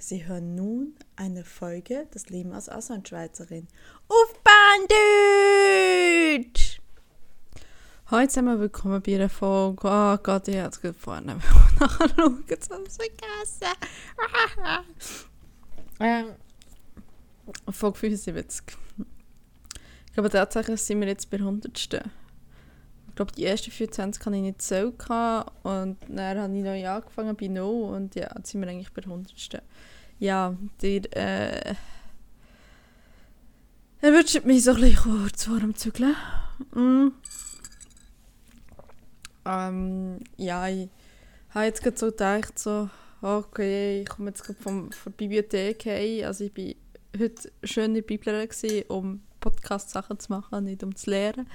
Sie hören nun eine Folge des Leben als Auslandschweizerin auf Bandit! Heute sind wir willkommen bei einer Folge. Oh Gott, ich habe es gerade vorne nachschauen, jetzt habe ich es vergessen. ähm, Folge 75. Ich glaube tatsächlich sind wir jetzt bei 100. Ich glaube, die ersten 24 hatte ich nicht so und dann habe ich neu angefangen bei 0 und ja, jetzt sind wir eigentlich bei 100 ja, der äh, erwünscht mich so ein bisschen kurz vor dem Zügeln. Mm. Ähm, ja, ich habe jetzt gerade so gedacht, so, okay, ich komme jetzt gerade von der Bibliothek heim. Also ich war heute schön in der Bibel, um Podcast-Sachen zu machen, nicht um zu lernen.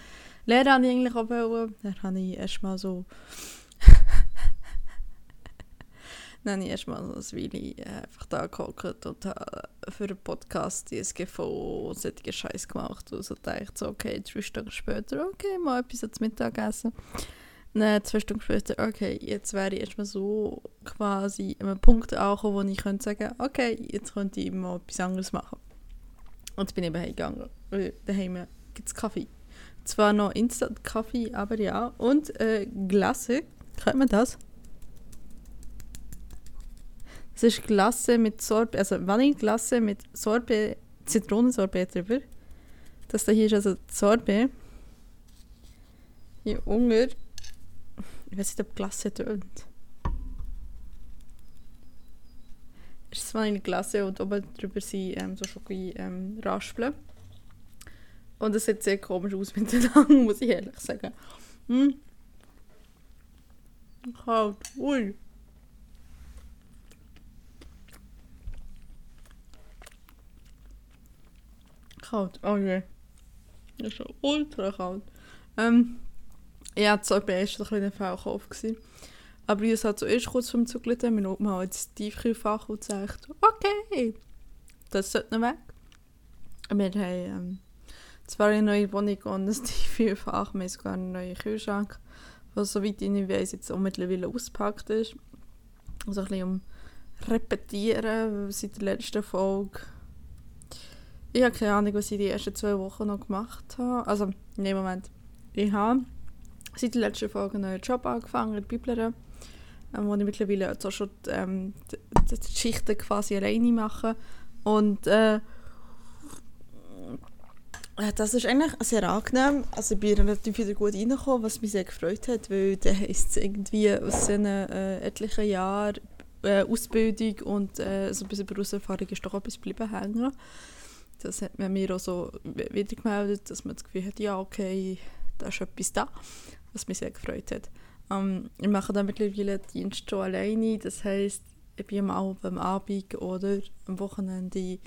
Lernen habe ich eigentlich auch wollen. Dann habe ich erstmal so dann habe ich erstmal so ein Weile äh, einfach da gehockt und habe für einen Podcast die SGV und solche Scheiß gemacht. Und so dachte so, okay, drei Stunden später, okay, mal etwas zum Mittagessen. Dann zwei Stunden später, okay, jetzt wäre ich erstmal so quasi an einem Punkt angekommen, wo ich könnte sagen, okay, jetzt könnte ich mal etwas anderes machen. Und jetzt bin ich eben heimgegangen. Daheim gibt es Kaffee. Zwar noch Instant-Kaffee, aber ja. Und äh, Glasse, kennt man das? Es ist Glasse mit Sorbet, also Vanilleglasse mit Sorbet, Zitronensorbet drüber. Das da hier ist also Sorbet. Hier Unger. Ich weiß nicht, ob Glasse tönt. Ist Vanilleglasse und oben drüber sind ähm, so Schoki-Raspeln. Ähm, und es sieht sehr komisch aus mit den Lang, muss ich ehrlich sagen. Hm. Kalt. Ui. kalt. Oh je. Das ist schon ultra kalt. Ähm, ja, das war erst ein bisschen ein Fehlkauf. Aber ich habe zuerst kurz vom Zug gelitten, meine Oma hat jetzt Tiefkühlfach und gesagt, okay, das sollte noch weg. Wir haben ähm, zwar eine neue Wohnung und ein Tiefkühlfach, wir haben sogar einen neuen Kühlschrank, was soweit ich weiß jetzt auch mittlerweile ausgepackt ist. Also ein bisschen um repetieren seit der letzten Folge ich habe keine Ahnung, was ich die ersten zwei Wochen noch gemacht habe. Also, nee, Moment. Ich habe seit der letzten Folge einen neuen Job angefangen, in Bibler, ähm, wo ich mittlerweile also schon ähm, die, die, die Schichten quasi alleine mache. Und äh, das ist eigentlich sehr angenehm. Also ich bin relativ wieder gut reingekommen, was mich sehr gefreut hat, weil dann heisst irgendwie aus diesen äh, etlichen Jahren äh, Ausbildung und äh, so ein bisschen Berufserfahrung ist doch etwas geblieben hängen. Das hat man mir auch so wieder gemeldet, dass man das Gefühl hat, ja, okay, da ist etwas da, was mich sehr gefreut hat. Ähm, ich mache dann mittlerweile Dienst schon alleine, das heisst, ich bin am Abend oder am Wochenende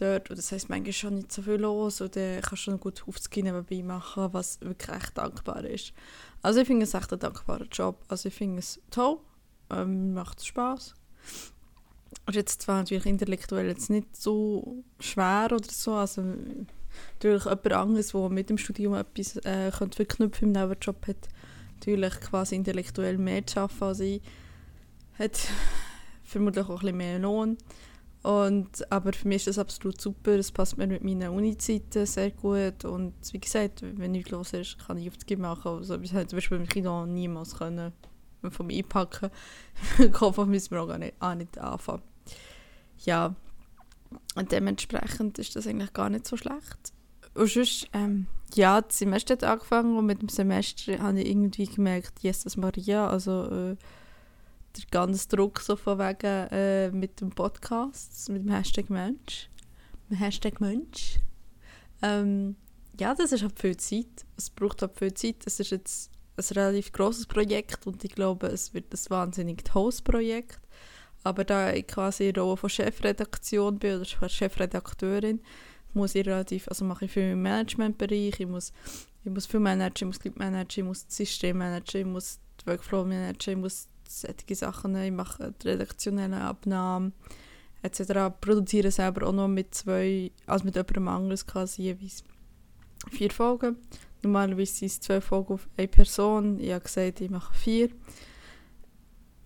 dort. Und das heisst, manchmal ist schon nicht so viel los und dann kannst du schon gut Aufzugehen dabei machen, was wirklich echt dankbar ist. Also ich finde es echt ein dankbarer Job, also ich finde es toll, ähm, macht Spaß ist jetzt zwar natürlich intellektuell jetzt nicht so schwer oder so, also natürlich jemand anderes, der mit dem Studium etwas äh, könnte im Nebenjob hat, natürlich quasi intellektuell mehr zu arbeiten als ich, hat vermutlich auch ein bisschen mehr Lohn. Und, aber für mich ist das absolut super, es passt mir mit meinen Uni-Zeiten sehr gut und wie gesagt, wenn nichts los ist, kann ich auf Gym machen. Also, ich hätte zum Beispiel beim Kino niemals können vom Einpacken. Kopf müssen wir auch gar nicht, auch nicht anfangen. Ja, und dementsprechend ist das eigentlich gar nicht so schlecht. Und sonst, ähm, ja, das Semester hat angefangen und mit dem Semester habe ich irgendwie gemerkt, Jesus Maria, also äh, der ganze Druck so von wegen äh, mit dem Podcast, mit dem Hashtag Mensch, mit dem Hashtag Mensch. Ähm, ja, das ist halt viel Zeit. Es braucht halt viel Zeit. Es ist jetzt ein relativ großes Projekt und ich glaube, es wird ein wahnsinnig tolles Projekt. Aber da ich quasi in der Rolle von Chefredaktion bin oder Chefredakteurin, muss ich relativ, also mache ich viel im Managementbereich, ich muss, ich muss viel managen, ich muss Leute managen, ich muss das System managen, ich muss die Workflow managen, ich muss solche Sachen, ich mache die redaktionellen Abnahmen etc. produziere selber auch noch mit zwei, also mit jemandem anderes quasi jeweils vier Folgen Normalerweise sind es zwei Folgen auf eine Person. Ich habe gesagt, ich mache vier.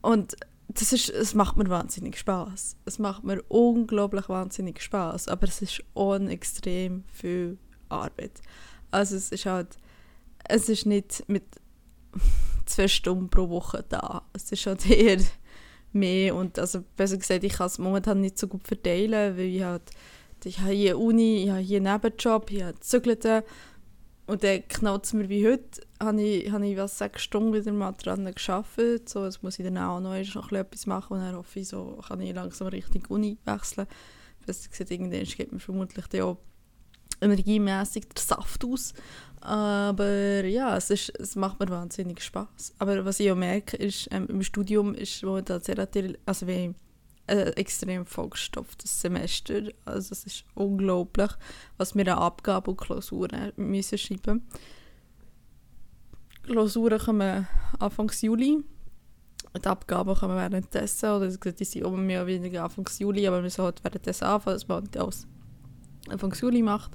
Und das, ist, es macht mir wahnsinnig Spaß. Es macht mir unglaublich wahnsinnig Spaß, aber es ist auch extrem viel Arbeit. Also es ist halt, es ist nicht mit zwei Stunden pro Woche da. Es ist halt eher mehr und also besser gesagt, ich kann es momentan nicht so gut verteilen, weil ich halt, ich habe hier Uni, ich habe hier einen Nebenjob, ich habe Zügelte und dann knallt es mir wie heute, habe ich, habe ich was sechs Stunden wieder mal dran gearbeitet, so, jetzt muss ich dann auch noch, noch etwas machen und dann hoffe ich, so kann ich langsam Richtung Uni wechseln. Besser gesagt, irgendwann geht mir vermutlich dann auch energiemäßig der Saft aus. Aber ja, es, ist, es macht mir wahnsinnig Spaß. Aber was ich auch merke, ist, ähm, im Studium ist momentan sehr also wie ein extrem vollgestopftes Semester. Also es ist unglaublich, was wir an Abgaben und Klausuren müssen schreiben Klausuren kommen Anfang Juli. Die Abgaben kommen währenddessen, oder die sind auch mehr oder weniger Anfang Juli, aber wir sollten halt währenddessen anfangen, dass man alles Anfang Juli macht.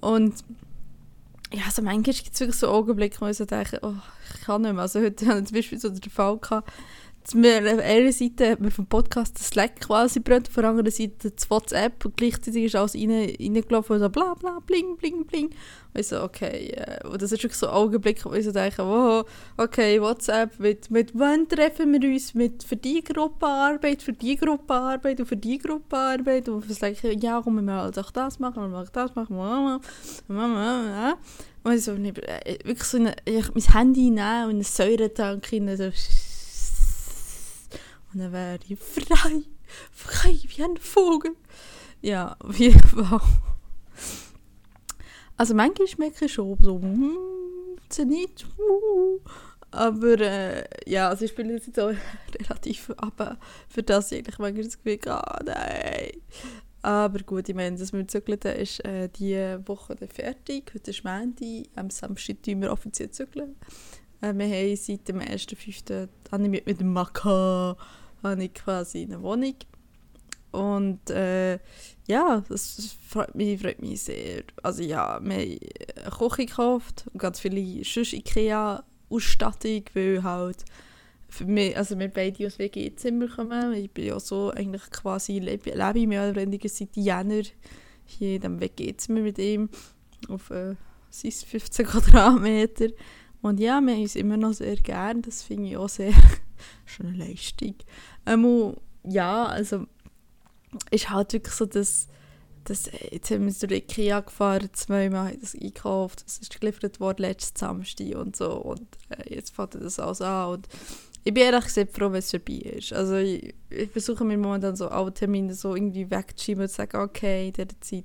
Und ja, also manchmal gibt es wirklich so Augenblicke, wo ich so denke, oh, ich kann nicht mehr. Also heute hatte ich zum Beispiel so den Fall, gehabt, mir auf einer Seite hat mir vom Podcast das Slack quasi brennt, auf der anderen Seite das WhatsApp und gleichzeitig ist alles rein, reingelaufen und so bla bla, bling, bling, bling. Und ich so, okay, äh, und das ist wirklich so ein Augenblick, wo ich so denke, oh, okay, WhatsApp, mit, mit wann treffen wir uns? Mit für die Gruppe Arbeit, für die Gruppe Arbeit und für die Gruppe Arbeit und sage ich, ja, komm, wir halt auch das machen, wir machen das machen, Mama, Mama, Und ich so, äh, wirklich so eine, ich, mein Handy nehmen und einen Säuretank rein, so, und dann wäre ich frei, frei wie ein Vogel. Ja, auf jeden Fall. Also manchmal merke ich schon so, hm, Zenit, uh, aber äh, ja, also ich spiele jetzt auch relativ ab, für das ich eigentlich manchmal das Gefühl ah nein. Aber gut, ich meine, das mit Zügeln ist äh, diese Woche dann fertig. Heute ist Montag, am Samstag tun wir offiziell zügeln. Äh, wir haben seit dem 1.5. mit, mit dem Maka habe ich quasi eine Wohnung. Und äh, ja, das freut mich, freut mich sehr. Also ja, wir haben eine Küche gekauft und ganz viele sonst Ikea-Ausstattung, weil halt für mich, also wir beide aus WG-Zimmer kommen. Ich bin ja so eigentlich quasi, lebe, lebe mehr oder weniger seit Jänner hier in diesem WG-Zimmer mit ihm auf äh, 15 Quadratmeter. Und ja, wir haben uns immer noch sehr gern, das finde ich auch sehr schon eine Leistung. Ähm, ja, also ist halt wirklich so, dass, dass jetzt haben wir durch Ikea gefahren, zweimal haben das eingekauft, es ist geliefert worden letzten Samstag und so und äh, jetzt fängt das alles an und ich bin ehrlich gesagt froh, wenn es vorbei ist. Also ich, ich versuche mir momentan so alle Termine so irgendwie wegzuschieben und zu sagen, okay, in dieser Zeit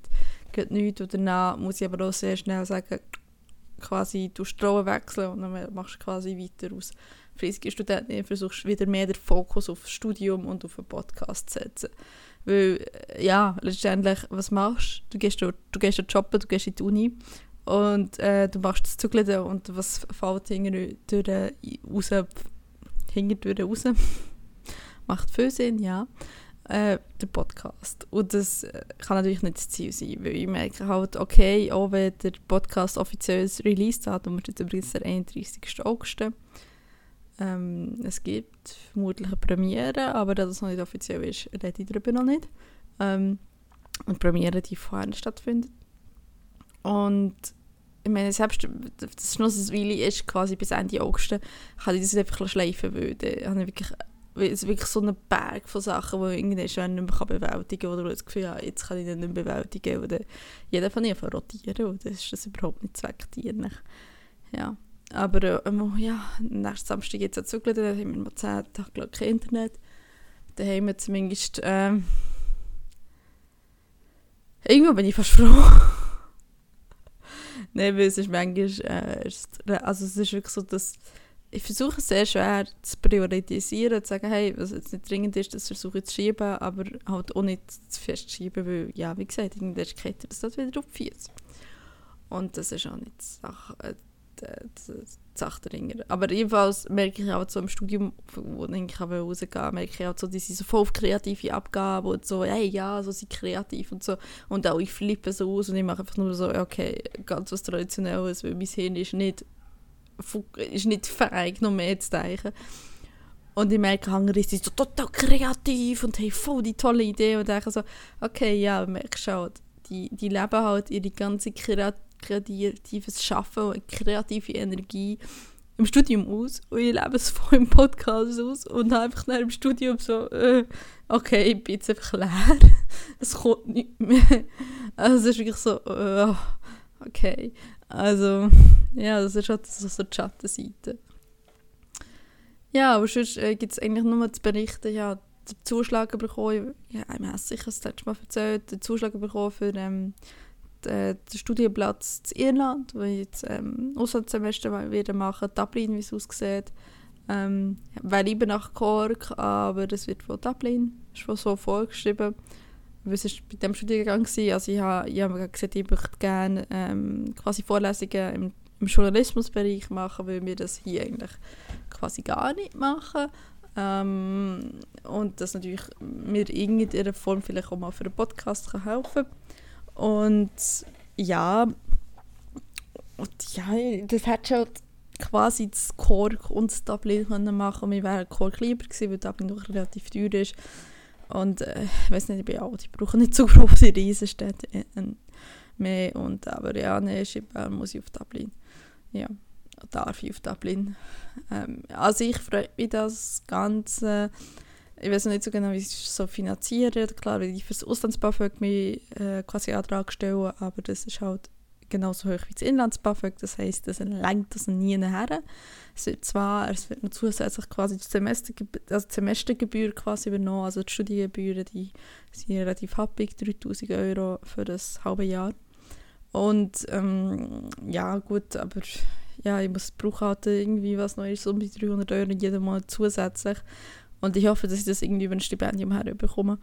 geht nichts und danach muss ich aber auch sehr schnell sagen, quasi du Strom wechseln und dann machst du quasi weiter aus fleißige Studentin versuchst wieder mehr den Fokus auf das Studium und auf den Podcast zu setzen. Weil, äh, ja, letztendlich, was machst du? Du gehst, dort, du gehst shoppen, du gehst in die Uni und äh, du machst das Zügeln und was fällt hinten durch raus, hinten raus? Macht viel Sinn, ja. Äh, der Podcast. Und das äh, kann natürlich nicht das Ziel sein, weil ich merke halt, okay, auch wenn der Podcast offiziell Release hat, und wir jetzt übrigens der 31. August, ähm, es gibt vermutlich eine Premiere, aber da das noch nicht offiziell ist, rede ich darüber noch nicht. Ähm, und die Premiere, die vorher stattfindet. Und ich meine, selbst das Schnussweile ist quasi bis Ende August, kann ich das einfach schleifen, weil da habe ich wirklich, so einen Berg von Sachen, die ich irgendwann schon nicht mehr bewältigen kann oder das Gefühl habe, jetzt kann ich das nicht mehr bewältigen. Oder jeder von ihnen rotieren und ist das überhaupt nicht zweckdienlich. Ja. Aber ähm, ja, nächsten Samstag geht es zurück, dann haben wir noch 10 Tage kein Internet. Dann haben wir zumindest... Ähm, irgendwo bin ich fast froh. Nein, weil es ist manchmal... Äh, also es ist wirklich so, dass... Ich versuche sehr schwer zu priorisieren, zu sagen, hey, was jetzt nicht dringend ist, das versuche ich zu schieben, aber halt auch nicht zu fest schieben, weil, ja, wie gesagt, irgendwann geht das wieder auf. Und das ist auch nicht Sache, die, die Sache dahinter. Aber jedenfalls merke ich auch so im Studium, wo ich rausgehen kann, merke ich auch so, die sind so voll auf kreative Abgaben und so, hey, ja, so sind kreativ und so. Und auch ich flippe so aus und ich mache einfach nur so, okay, ganz was Traditionelles, weil mein Hirn ist nicht, ist nicht fähig, noch mehr zu denken. Und ich merke, andere sind so total kreativ und haben voll die tolle Idee und denke so, okay, ja, merkst schon, die, die leben halt ihre ganze kreatives Schaffen und kreative Energie im Studium aus und ich lebe es voll im Podcast aus und einfach nach dem Studium so, äh, okay, ich bin jetzt einfach leer, es kommt nicht mehr. Also es ist wirklich so, äh, okay. Also, ja, das ist halt so, so die Schattenseite. Ja, aber sonst äh, gibt es eigentlich nur zu berichten, ja, den Zuschlag bekommen, ja, ich habe sicher das letzte Mal erzählt, den Zuschlag bekommen für ähm, den, den Studienplatz in Irland, wo ich jetzt ähm, Auslandssemester wieder machen, Dublin, wie es aussieht. Ähm, wäre lieber nach Cork, aber das wird von Dublin, ist von so vorgeschrieben. Was war bei diesem Studiengang? Gewesen. Also ich habe, ich gesagt, ich möchte gerne ähm, quasi Vorlesungen im, im Journalismusbereich machen, weil wir das hier eigentlich quasi gar nicht machen. Ähm, und das natürlich mir in irgendeiner Form vielleicht auch mal für einen Podcast kann helfen Und ja, und ja, das hätte schon quasi das Cork und das Dublin können machen Wir wären Cork lieber gewesen, weil Dublin doch relativ teuer ist. Und äh, ich weiß nicht, ich bin alt, ich brauche nicht so große Riesenstädte äh, mehr. Und, aber ja, nee, Schippe muss ich auf Dublin. Ja, darf ich auf Dublin. Ähm, also ich freue mich das Ganze. Ich weiß nicht so genau, wie ich es so finanziere. Klar, weil ich für das Auslands-BAföG mich äh, quasi Antrag stellen, aber das ist halt genauso hoch wie das Inlands-BAföG. Das heisst, das lenkt das nie her. Es wird zwar, es wird noch zusätzlich quasi die Semestergebühr, also die Semestergebühr quasi übernommen, also die Studiengebühren, die sind relativ happig, 3000 Euro für das halbe Jahr. Und ähm, ja, gut, aber ja, ich muss brauche halt irgendwie was Neues, um die 300 Euro jeden Monat zusätzlich. Und ich hoffe, dass ich das irgendwie über ein Stipendium herbekomme.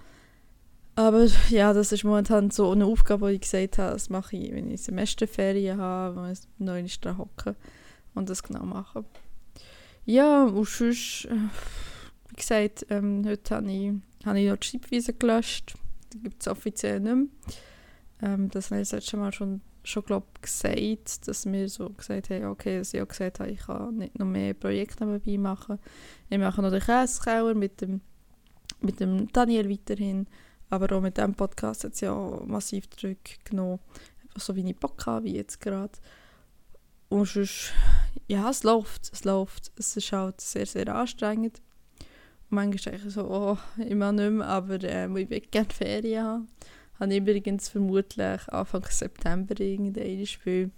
Aber ja, das ist momentan so eine Aufgabe, die ich gesagt habe, das mache ich, wenn ich Semesterferien habe, wenn ich neu dran hocke und das genau mache. Ja, und sonst, äh, wie gesagt, ähm, heute habe ich, habe ich noch die Schreibweise gelöscht. Die gibt es offiziell nicht mehr. Ähm, das habe ich das letzte Mal schon, schon glaub, gesagt, dass wir so gesagt haben, okay, dass ich auch gesagt habe, ich kann nicht noch mehr Projekte nebenbei machen. Ich mache noch den Käsekauer mit dem, mit dem Daniel weiterhin aber auch mit diesem Podcast hat es ja massiv zurückgenommen. So wie ich Bock habe, wie jetzt gerade. Und sonst, ja, es läuft, es läuft. Es ist halt sehr, sehr anstrengend. Manchmal denke ich so, oh, immer nicht mehr, aber äh, ich will gerne Ferien haben. Habe ich übrigens vermutlich Anfang September irgendein Spiel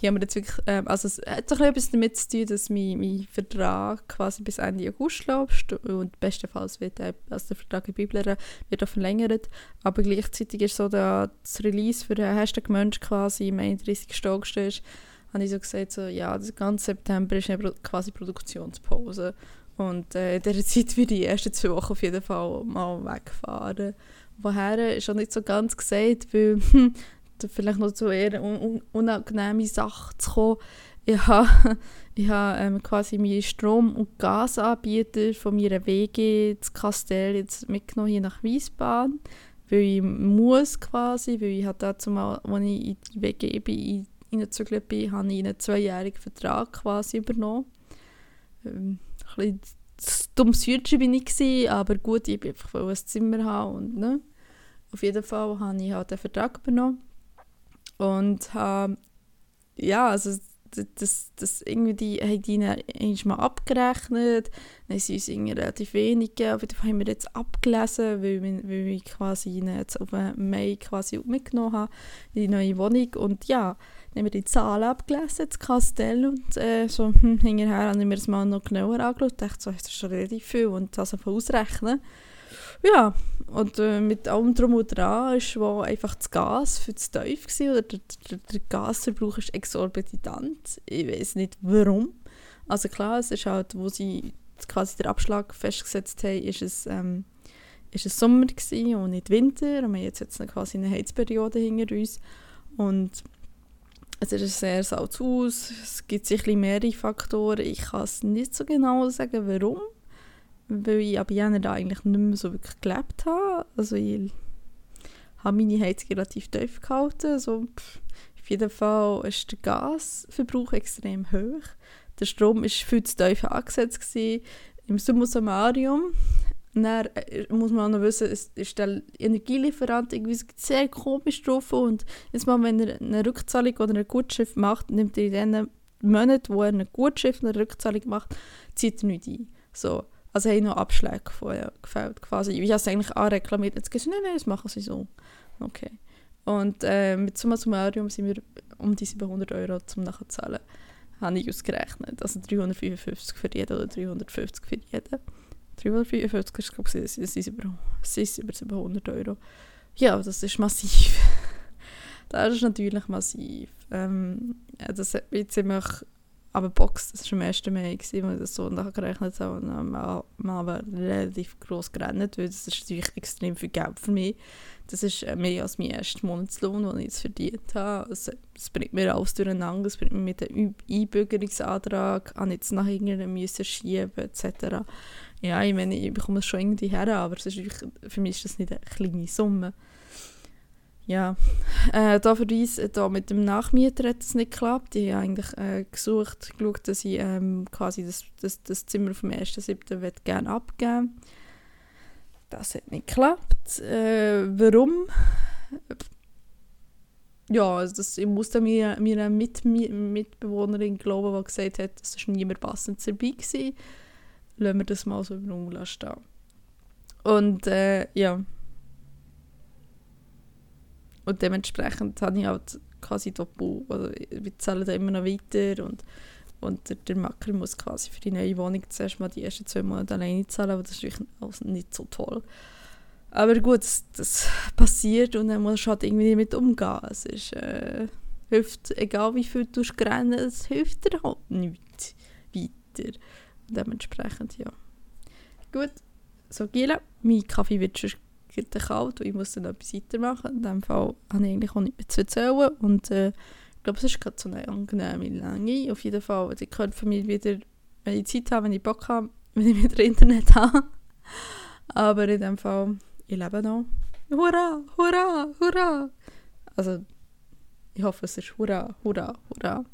hier haben wir jetzt wirklich, ähm, also es hat doch etwas damit zu tun, dass mein, mein Vertrag quasi bis Ende August läuft und bestenfalls wird der, also der Vertrag in Bibler wird auch verlängert, aber gleichzeitig ist so der, das Release für den Hashtag Mensch quasi im 31. August ist, habe ich so gesagt, so, ja, der ganze September ist eine quasi Produktionspause und äh, in dieser Zeit würde ich die ersten zwei Wochen auf jeden Fall mal wegfahren. Woher auch nicht so ganz gesagt, weil vielleicht noch zu eher un unangenehme Sache zu kommen. Ich habe, ich ähm, quasi meinen Strom- und Gasanbieter von meiner WG zu Kastell jetzt mitgenommen hier nach Wiesbaden, weil ich muss quasi, weil ich habe dazu mal, als ich in die WG bin, reingezügelt bin, habe ich einen zweijährigen Vertrag quasi übernommen. Ähm, ein bisschen dummes Hütchen bin ich aber gut, ich wollte einfach ein Zimmer haben und ne. Auf jeden Fall habe ich halt den Vertrag übernommen und habe, ja, also das, das irgendwie haben die eigentlich mal abgerechnet, dann haben sie uns irgendwie relativ wenig gegeben, aber haben wir jetzt abgelesen, weil, wir, weil ich quasi jetzt auf Mai quasi mitgenommen habe, die neue Wohnung und ja, dann haben wir die Zahlen abgelesen, das Kastell und äh, so hm, hinterher haben wir das mal noch genauer angeschaut und dachte so, das ist schon relativ viel und das einfach ausrechnen. Ja, und äh, mit allem drum und dran war einfach das Gas für das tief gewesen, oder der, der, der Gasverbrauch ist exorbitant. Ich weiß nicht warum. Also klar, es ist halt, wo sie quasi den Abschlag festgesetzt haben, ist es, ähm, ist es Sommer und nicht Winter. Und jetzt, jetzt quasi eine Heizperiode hinter uns. Und es ist ein sehr salzes Haus. Es gibt sicher mehrere Faktoren. Ich kann es nicht so genau sagen, warum weil ich ab da eigentlich nicht mehr so wirklich gelebt habe. Also ich habe meine Heizung relativ tief gehalten. Also, auf jeden Fall ist der Gasverbrauch extrem hoch. Der Strom war viel zu tief angesetzt. Im Summa Summarium dann äh, muss man auch noch wissen, ist der Energielieferant irgendwie sehr komisch drauf und jetzt mal, wenn er eine Rückzahlung oder eine Gutschrift macht, nimmt er in den Monaten, wo er eine Gutschrift oder eine Rückzahlung macht, zieht er nicht ein. So. Also haben noch Abschläge vorher gefällt quasi. Ich habe es eigentlich anreklamiert, jetzt gesagt, nein, nein, das machen sie so. Okay. Und äh, mit Summa Summarium sind wir um die 700 Euro zum Nachzahlen. Habe ich ausgerechnet. Also 355 für jeden oder 350 für jeden. 355 ist, glaube ich, es ist, über, es ist über 700 Euro. Ja, das ist massiv. das ist natürlich massiv. Ähm, das hat mich ziemlich aber Box, das war am 1. Mai, gewesen, als ich das so nachgerechnet habe. Und dann haben wir relativ gross gerechnet, weil das ist natürlich extrem viel Geld für mich. Das ist äh, mehr als mein erster Monatslohn, den ich jetzt verdient habe. Es, es bringt mir alles durcheinander, es bringt mir mit dem Einbürgerungsantrag, an jetzt nach irgendeinem müssen schieben etc. Ja, ich meine, ich bekomme es schon irgendwie her, aber ist für mich ist das nicht eine kleine Summe. Ja, äh, da für uns, äh, da mit dem Nachmieter hat es nicht geklappt. Ich habe eigentlich äh, gesucht, geschaut, dass ich ähm, quasi das, das, das Zimmer vom 1.7. gerne abgeben Das hat nicht geklappt. Äh, warum? Ja, also das, ich musste mir meiner Mit Mitbewohnerin glauben, die gesagt hat, es war niemand passend dabei war. Lassen wir das mal so im Raum stehen. Und äh, ja, und dementsprechend habe ich halt quasi Doppel, also wir zahlen da immer noch weiter und, und der, der Makler muss quasi für die neue Wohnung zuerst mal die ersten zwei Monate alleine zahlen, aber das ist natürlich also nicht so toll. Aber gut, das, das passiert und dann musst du halt irgendwie damit umgehen. Es ist, äh, hilft, egal wie viel du rennen, es hilft dir halt nicht weiter. Und dementsprechend, ja. Gut, so Gila, mein Kaffee wird schon wird kalt und ich muss dann etwas weitermachen. In dem Fall habe ich eigentlich auch nicht mehr zu erzählen und äh, ich glaube, es ist gerade so eine angenehme Länge. Auf jeden Fall, also ich könnte von mir wieder, wenn ich Zeit habe, wenn ich Bock habe, wenn ich wieder Internet habe. Aber in dem Fall, ich lebe noch. Hurra, hurra, hurra! Also, ich hoffe, es ist hurra, hurra, hurra.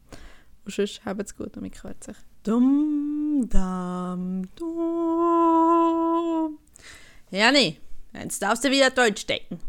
Und sonst, habt es gut und mich hört sich. Dum, dam, dum. Ja, nee. Jetzt darfst du wieder Deutsch denken.